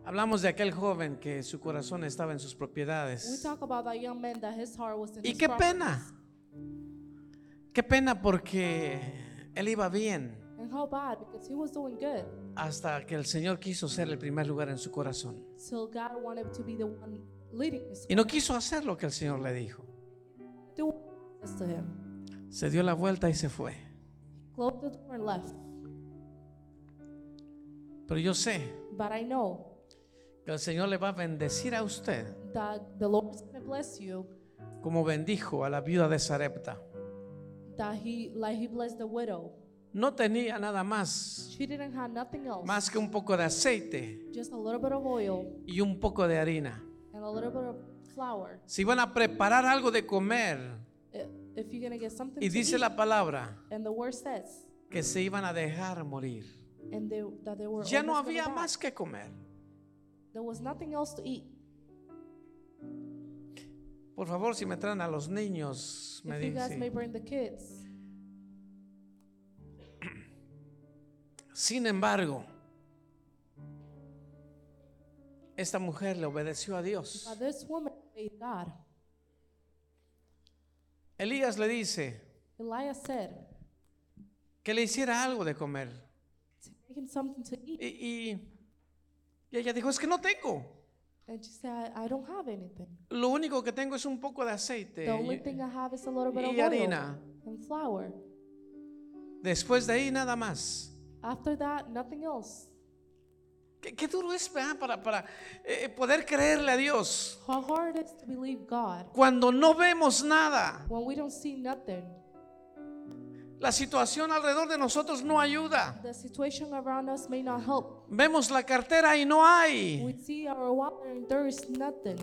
Hablamos de aquel joven que su corazón estaba en sus We propiedades. talk about that young man that his heart was in Y qué pena. Qué pena porque él iba bien And how bad because he was doing good hasta que el Señor quiso ser el primer lugar en su corazón. God wanted to be the one leading his Y no quiso hacer lo que el Señor le dijo. to him. Se dio la vuelta y se fue. Closed the door and left. Pero yo sé But I know que el Señor le va a bendecir a usted that the Lord is going to bless you. como bendijo a la viuda de Sarepta. That he like he blessed the widow. No tenía nada más, She didn't have nothing else. más que un poco de aceite just a little bit of oil y un poco de harina. and a little bit of flour. Si iban a preparar algo de comer, If you're going to get something y to dice eat, la palabra and the word says, que se iban a dejar morir. and they, that they were Ya no gonna había más que comer. There was nothing else to eat. Por favor, si me traen a los niños, me if you guys may bring the kids. Sin embargo, esta mujer le obedeció a Dios. But this woman obeyed God. Elías le dice Elias said, que le hiciera algo de comer. to make him something to eat. Y, y- y ella dijo, es que no tengo. And she said, I don't have anything. Lo único que tengo es un poco de aceite The only y- thing I have is a little bit of y oil harina. and flour. Después de ahí nada más. After that, nothing else. Qué, qué duro es ¿verdad? para, para eh, poder creerle a Dios How hard it is to believe God cuando no vemos nada. when we don't see nothing. La situación alrededor de nosotros no ayuda. The situation around us may not help. Vemos la cartera y no hay. We see our water and there is nothing.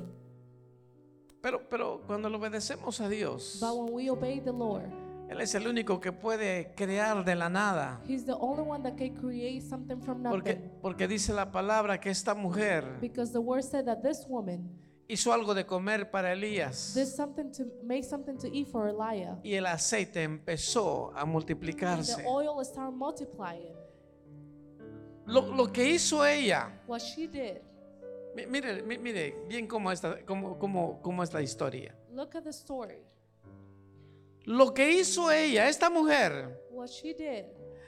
Pero, pero cuando le obedecemos a Dios, But when we obey the Lord, Él es el único que puede crear de la nada. He's the only one that can create something from Porque, nothing. porque dice la palabra que esta mujer Because the word said that this woman hizo algo de comer para Elías did something to make something to eat for Elijah. y el aceite empezó a multiplicarse. the oil started multiplying. Lo, lo que hizo ella, What she did, mi- mire, mi- mire bien cómo, está, cómo, cómo, cómo es la historia. look at the story. Lo que hizo ella, esta mujer, What she did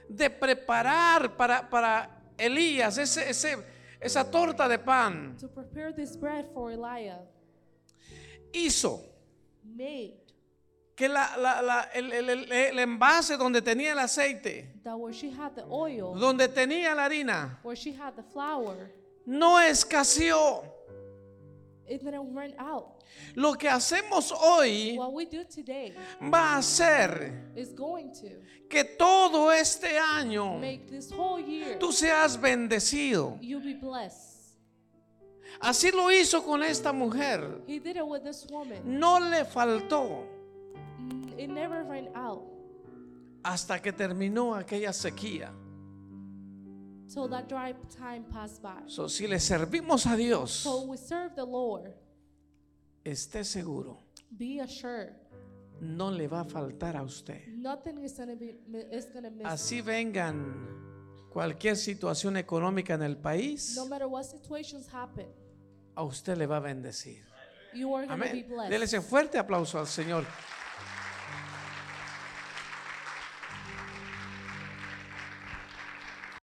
de preparar para, para Elías ese, ese- esa torta de pan, to prepare this bread for Elijah hizo made que la- la- la- el, el- el- el envase donde tenía el aceite, that where she had the oil, donde tenía la harina, where she had the flour, no escaseó. Gonna run out. Lo que hacemos hoy What we do today va a hacer is going to que todo este año make this whole year tú seas bendecido. you be blessed. Así lo hizo con esta mujer. He did it with this woman. No le faltó It never ran out hasta que terminó aquella sequía. Till that dry time passed by. So, si le servimos a Dios, So we serve the Lord. esté seguro, Be assured, no le va a faltar a usted. nothing is gonna be is gonna miss. Así vengan cualquier situación económica en el país, No matter what situations happen, a usted le va a bendecir. you are gonna be Amén. blessed. Dele ese fuerte aplauso al Señor.